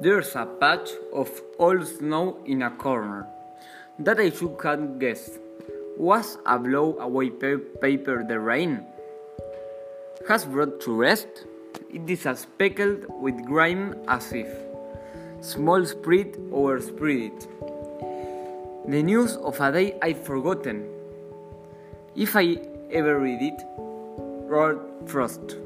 There's a patch of old snow in a corner that I should have guessed. Was a blow away paper the rain? Has brought to rest? It is as speckled with grime as if small spread over spread. The news of a day I've forgotten. If I ever read it, Robert Frost.